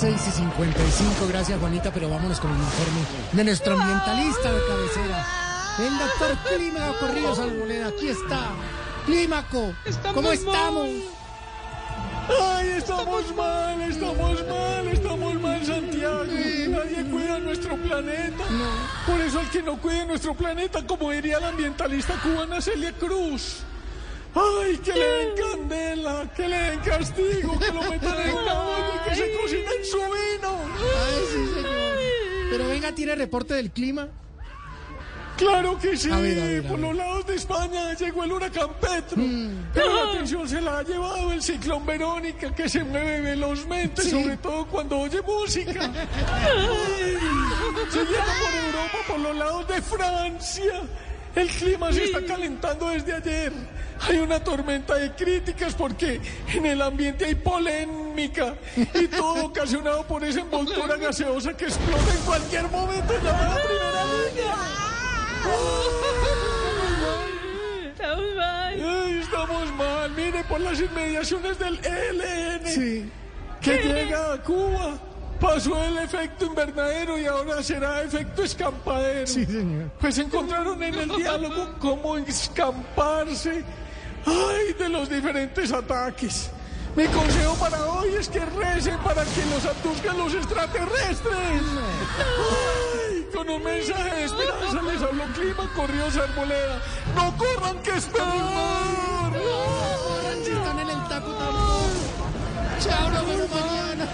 6 y 55, gracias Juanita, pero vámonos con el informe de nuestro ambientalista de cabecera, el doctor Clímaco Corridos Alboleda. Aquí está, Clímaco, ¿cómo estamos? Ay, estamos mal, estamos mal, estamos mal, Santiago. Nadie cuida nuestro planeta. Por eso el que no cuide nuestro planeta, como diría la ambientalista cubana Celia Cruz. Ay, que le den candela, que le den castigo, que lo metan en la olla que se cocine Pero venga, tiene reporte del clima. Claro que sí, A ver, a ver, a por los lados de España llegó el huracán Petro, Mm. pero la atención se la ha llevado el ciclón Verónica, que se mueve velozmente, Sí. sobre todo cuando oye música. Ay, siguiendo por Europa, por los lados de Francia, el clima se está calentando desde ayer. Hay una tormenta de críticas porque en el ambiente hay polémica y todo ocasionado por esa envoltura gaseosa que explota en cualquier momento llamada primera línea. Estamos mal. Ay, estamos mal. Mire, por las inmediaciones del ELN Sí. que llega a Cuba. Pasó el efecto invernadero y ahora será efecto escampadero. Sí, señor. Pues encontraron en el diálogo cómo escamparse ay, de los diferentes ataques. Mi consejo para hoy es que recen para que los atuzcan los extraterrestres. Ay, con un mensaje de esperanza les habló Clima Corridos Arboleda. ¡No corran que es peor! Corran si están en el taco tampoco. Chao, nos vemos mañana.